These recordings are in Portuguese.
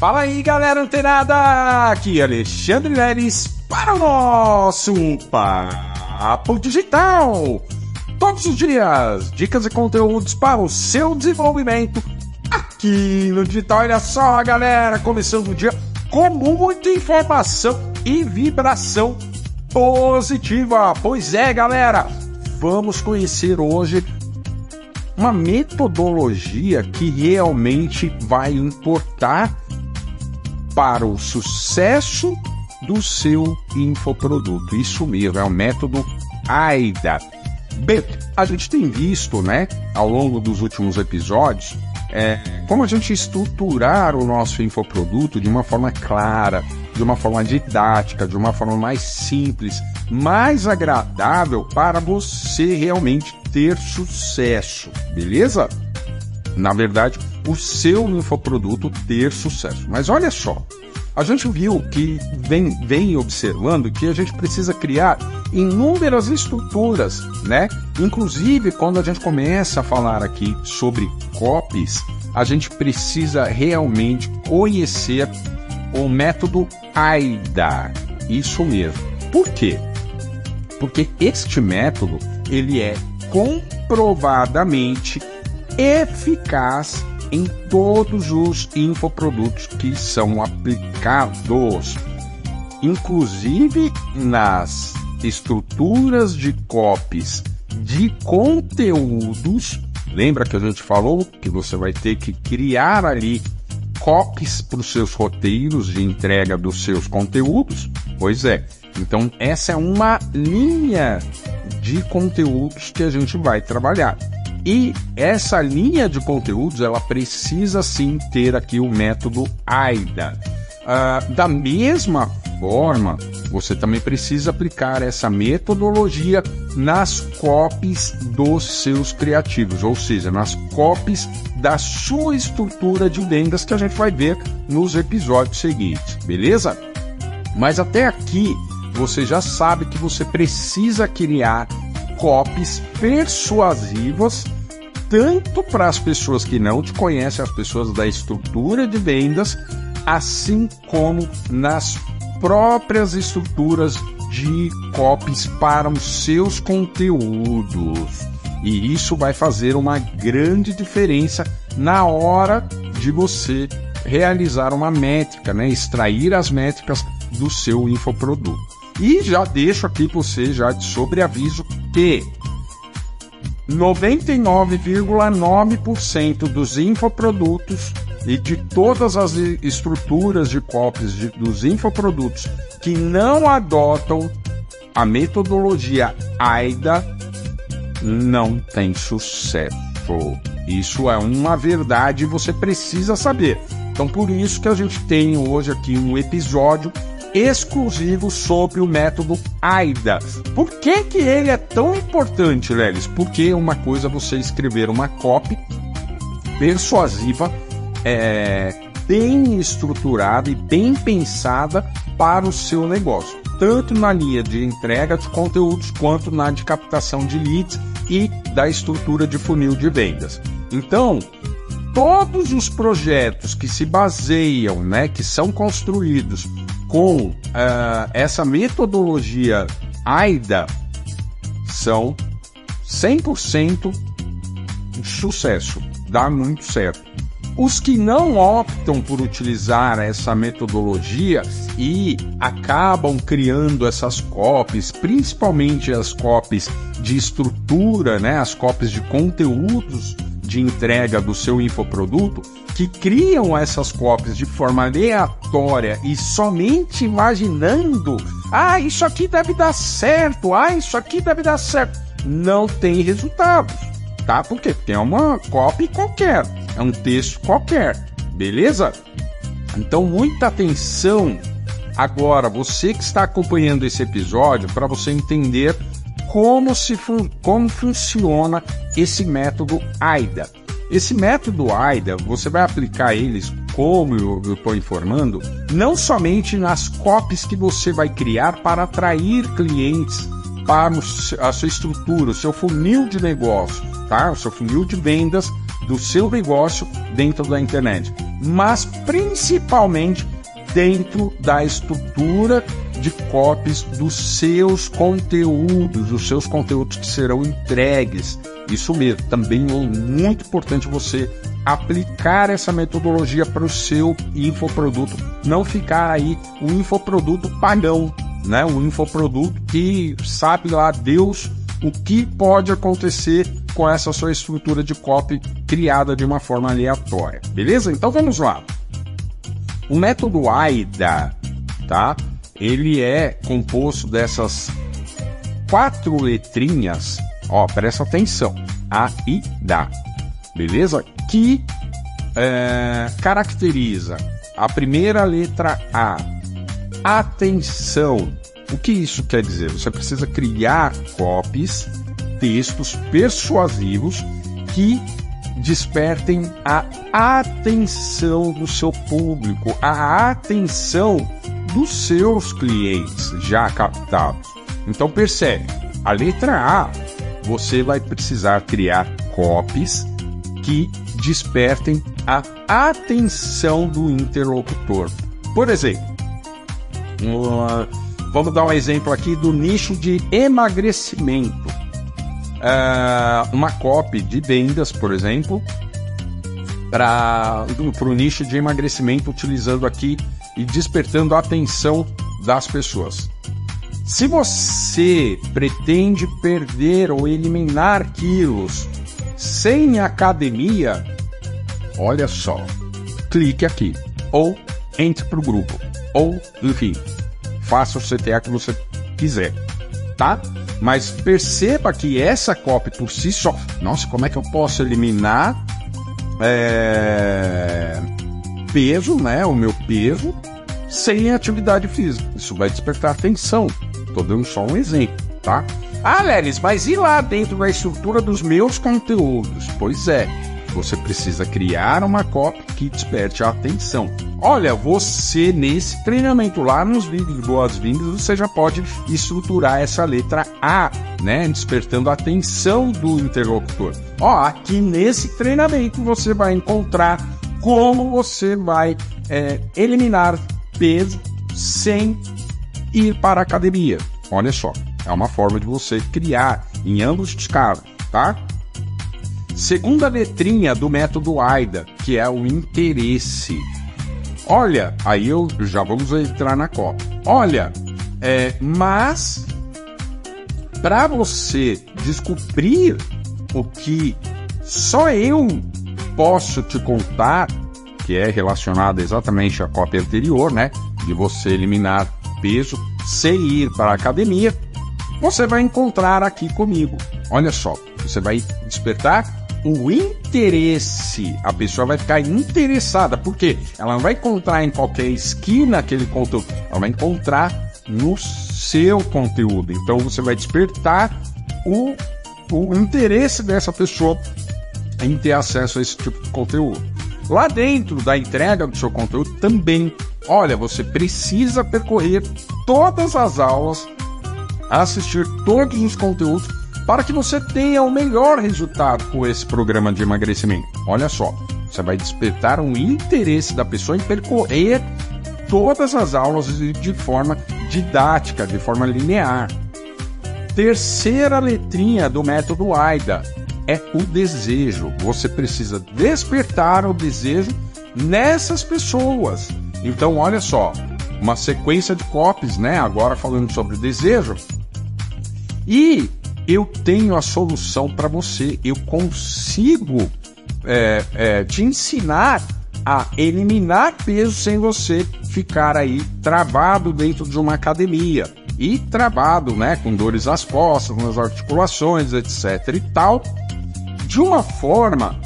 Fala aí, galera antenada! Aqui Alexandre Neres para o nosso Papo Digital. Todos os dias, dicas e conteúdos para o seu desenvolvimento aqui no digital. Olha só, galera, começando o dia com muita informação e vibração positiva. Pois é, galera, vamos conhecer hoje uma metodologia que realmente vai importar para o sucesso do seu infoproduto. Isso mesmo, é o método AIDA. Bem, a gente tem visto, né, ao longo dos últimos episódios, é, como a gente estruturar o nosso infoproduto de uma forma clara, de uma forma didática, de uma forma mais simples, mais agradável para você realmente ter sucesso, beleza? Na verdade, o seu infoproduto ter sucesso. Mas olha só, a gente viu que vem, vem observando que a gente precisa criar inúmeras estruturas, né? Inclusive, quando a gente começa a falar aqui sobre copies, a gente precisa realmente conhecer o método AIDA. Isso mesmo. Por quê? Porque este método ele é comprovadamente eficaz em todos os infoprodutos que são aplicados, inclusive nas estruturas de copies de conteúdos. Lembra que a gente falou que você vai ter que criar ali copies para os seus roteiros de entrega dos seus conteúdos? Pois é. Então, essa é uma linha de conteúdos que a gente vai trabalhar. E essa linha de conteúdos, ela precisa sim ter aqui o método AIDA. Uh, da mesma forma, você também precisa aplicar essa metodologia nas copies dos seus criativos, ou seja, nas copies da sua estrutura de vendas que a gente vai ver nos episódios seguintes, beleza? Mas até aqui você já sabe que você precisa criar copies persuasivas tanto para as pessoas que não te conhecem, as pessoas da estrutura de vendas, assim como nas próprias estruturas de copies para os seus conteúdos. E isso vai fazer uma grande diferença na hora de você realizar uma métrica, né? extrair as métricas do seu infoproduto. E já deixo aqui para você já de sobreaviso que 99,9% dos infoprodutos e de todas as estruturas de copies de, dos infoprodutos que não adotam a metodologia AIDA não tem sucesso. Isso é uma verdade e você precisa saber. Então, por isso que a gente tem hoje aqui um episódio exclusivo sobre o método AIDA. Por que, que ele é tão importante, Lelis? Porque uma coisa é você escrever uma copy persuasiva, é, bem estruturada e bem pensada para o seu negócio, tanto na linha de entrega de conteúdos quanto na de captação de leads e da estrutura de funil de vendas. Então, todos os projetos que se baseiam, né, que são construídos com uh, essa metodologia AIDA são 100% de sucesso, dá muito certo. Os que não optam por utilizar essa metodologia e acabam criando essas copies, principalmente as copies de estrutura, né, as copies de conteúdos de entrega do seu infoproduto, que criam essas cópias de forma aleatória e somente imaginando, ah, isso aqui deve dar certo, ah, isso aqui deve dar certo, não tem resultados, tá? Porque é uma cópia qualquer, é um texto qualquer, beleza? Então, muita atenção agora, você que está acompanhando esse episódio, para você entender como, se fun como funciona esse método AIDA. Esse método AIDA, você vai aplicar eles, como eu estou informando, não somente nas copies que você vai criar para atrair clientes para a sua estrutura, o seu funil de negócio, tá? O seu funil de vendas do seu negócio dentro da internet. mas principalmente dentro da estrutura de copies dos seus conteúdos, dos seus conteúdos que serão entregues. Isso mesmo, também é muito importante você aplicar essa metodologia para o seu infoproduto, não ficar aí o infoproduto pagão, né? O infoproduto que sabe lá Deus o que pode acontecer com essa sua estrutura de copy criada de uma forma aleatória. Beleza? Então vamos lá. O método AIDA, tá? Ele é composto dessas quatro letrinhas, ó, presta atenção, AIDA, beleza? Que é, caracteriza a primeira letra A, atenção. O que isso quer dizer? Você precisa criar copies, textos persuasivos que despertem a atenção do seu público, a atenção dos seus clientes já captados. Então percebe, a letra A, você vai precisar criar copies que despertem a atenção do interlocutor. Por exemplo, vamos dar um exemplo aqui do nicho de emagrecimento. Uh, uma copy de vendas, por exemplo, para o nicho de emagrecimento, utilizando aqui e despertando a atenção das pessoas. Se você pretende perder ou eliminar quilos sem academia, olha só, clique aqui ou entre para o grupo ou enfim, faça o CTA que você quiser, tá? Mas perceba que essa copy por si só, nossa, como é que eu posso eliminar é, peso, né? O meu peso sem atividade física. Isso vai despertar atenção. Estou dando só um exemplo, tá? Ah, Lelis, mas e lá dentro da estrutura dos meus conteúdos? Pois é, você precisa criar uma cópia que desperte a atenção. Olha, você nesse treinamento lá nos vídeos de boas-vindas, você já pode estruturar essa letra A, né? Despertando a atenção do interlocutor. Ó, aqui nesse treinamento você vai encontrar como você vai é, eliminar peso sem ir para a academia. Olha só, é uma forma de você criar em ambos os casos, tá? Segunda letrinha do método AIDA, que é o interesse. Olha, aí eu já vamos entrar na Copa. Olha, é, mas para você descobrir o que só eu posso te contar, que é relacionado exatamente à cópia anterior, né? De você eliminar peso sem ir para a academia, você vai encontrar aqui comigo. Olha só, você vai despertar o interesse. A pessoa vai ficar interessada, porque ela não vai encontrar em qualquer esquina aquele conteúdo, ela vai encontrar no seu conteúdo. Então você vai despertar o, o interesse dessa pessoa em ter acesso a esse tipo de conteúdo. Lá dentro da entrega do seu conteúdo também, olha, você precisa percorrer todas as aulas, assistir todos os conteúdos para que você tenha o melhor resultado com esse programa de emagrecimento. Olha só, você vai despertar um interesse da pessoa em percorrer todas as aulas de forma didática, de forma linear. Terceira letrinha do método AIDA é o desejo. Você precisa despertar o desejo nessas pessoas. Então, olha só, uma sequência de copies, né? Agora falando sobre desejo. E eu tenho a solução para você. Eu consigo é, é, te ensinar a eliminar peso sem você ficar aí travado dentro de uma academia e travado, né, com dores nas costas, nas articulações, etc e tal, de uma forma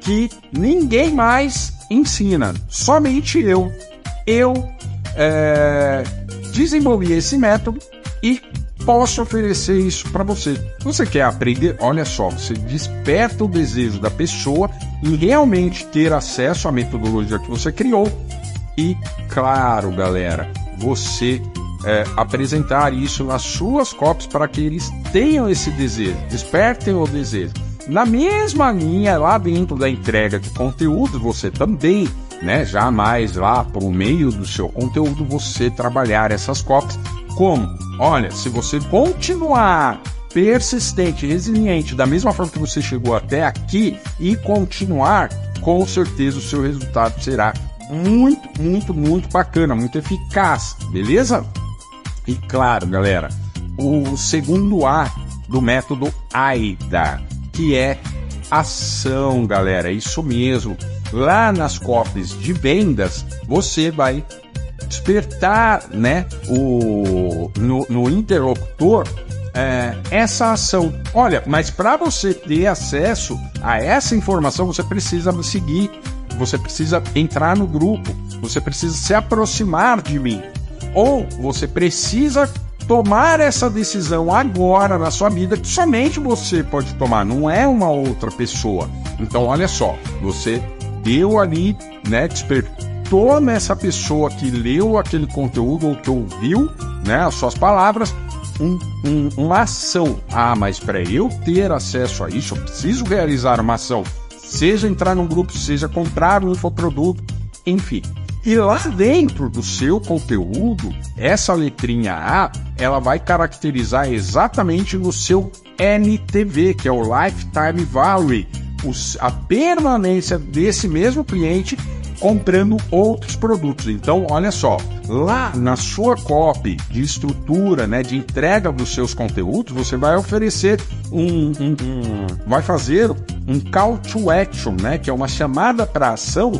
que ninguém mais ensina, somente eu. Eu é, desenvolvi esse método e posso oferecer isso para você. Você quer aprender? Olha só, você desperta o desejo da pessoa em realmente ter acesso à metodologia que você criou. E, claro, galera, você é, apresentar isso nas suas copies para que eles tenham esse desejo, despertem o desejo. Na mesma linha, lá dentro da entrega de conteúdo, você também né? Jamais lá por meio do seu conteúdo você trabalhar essas copies. Como? Olha, se você continuar persistente, resiliente, da mesma forma que você chegou até aqui e continuar, com certeza o seu resultado será muito, muito, muito bacana, muito eficaz, beleza? E claro, galera, o segundo A do método AIDA, que é ação, galera, isso mesmo. Lá nas copies de vendas, você vai despertar, né, o, no, no interlocutor é, essa ação. Olha, mas para você ter acesso a essa informação, você precisa me seguir, você precisa entrar no grupo, você precisa se aproximar de mim, ou você precisa tomar essa decisão agora na sua vida que somente você pode tomar, não é uma outra pessoa. Então, olha só, você deu ali, né, despertou nessa pessoa que leu aquele conteúdo ou que ouviu, né, as suas palavras, um, um, uma ação. Ah, mas para eu ter acesso a isso, eu preciso realizar uma ação. Seja entrar num grupo, seja comprar um infoproduto, enfim. E lá dentro do seu conteúdo, essa letrinha A, ela vai caracterizar exatamente o seu NTV, que é o Lifetime Value, a permanência desse mesmo cliente comprando outros produtos. Então, olha só, lá na sua copy de estrutura, né, de entrega dos seus conteúdos, você vai oferecer um, um, um vai fazer um call to action, né, que é uma chamada para ação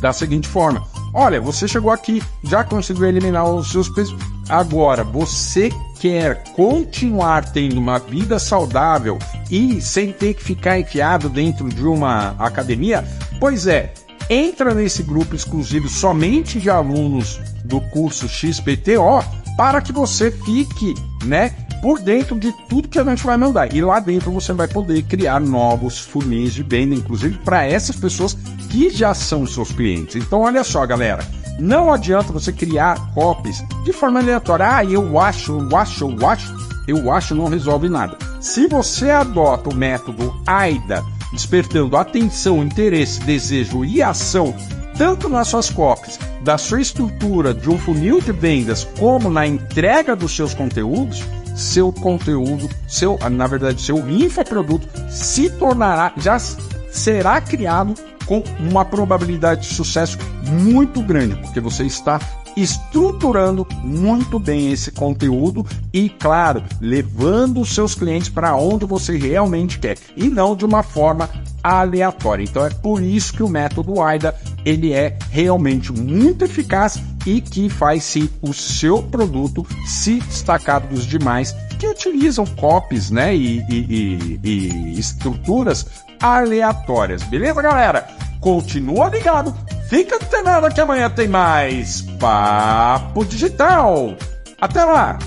da seguinte forma: Olha, você chegou aqui, já conseguiu eliminar os seus pesos. Agora, você quer continuar tendo uma vida saudável e sem ter que ficar enfiado dentro de uma academia? Pois é, entra nesse grupo exclusivo somente de alunos do curso XPTO para que você fique, né, por dentro de tudo que a gente vai mandar. E lá dentro você vai poder criar novos funis de venda, inclusive para essas pessoas que já são seus clientes. Então, olha só, galera. Não adianta você criar copies de forma aleatória. Ah, eu acho, eu acho, eu acho. Eu acho não resolve nada. Se você adota o método AIDA, despertando atenção, interesse, desejo e ação, tanto nas suas copies, da sua estrutura de um funil de vendas, como na entrega dos seus conteúdos, seu conteúdo, seu, na verdade, seu infoproduto se tornará, já será criado com uma probabilidade de sucesso muito grande, porque você está estruturando muito bem esse conteúdo e, claro, levando os seus clientes para onde você realmente quer e não de uma forma aleatória. Então é por isso que o método AIDA ele é realmente muito eficaz e que faz sim o seu produto se destacar dos demais que utilizam copies, né, e, e, e, e estruturas aleatórias. Beleza, galera? Continua ligado, fica antenado que amanhã tem mais Papo Digital. Até lá!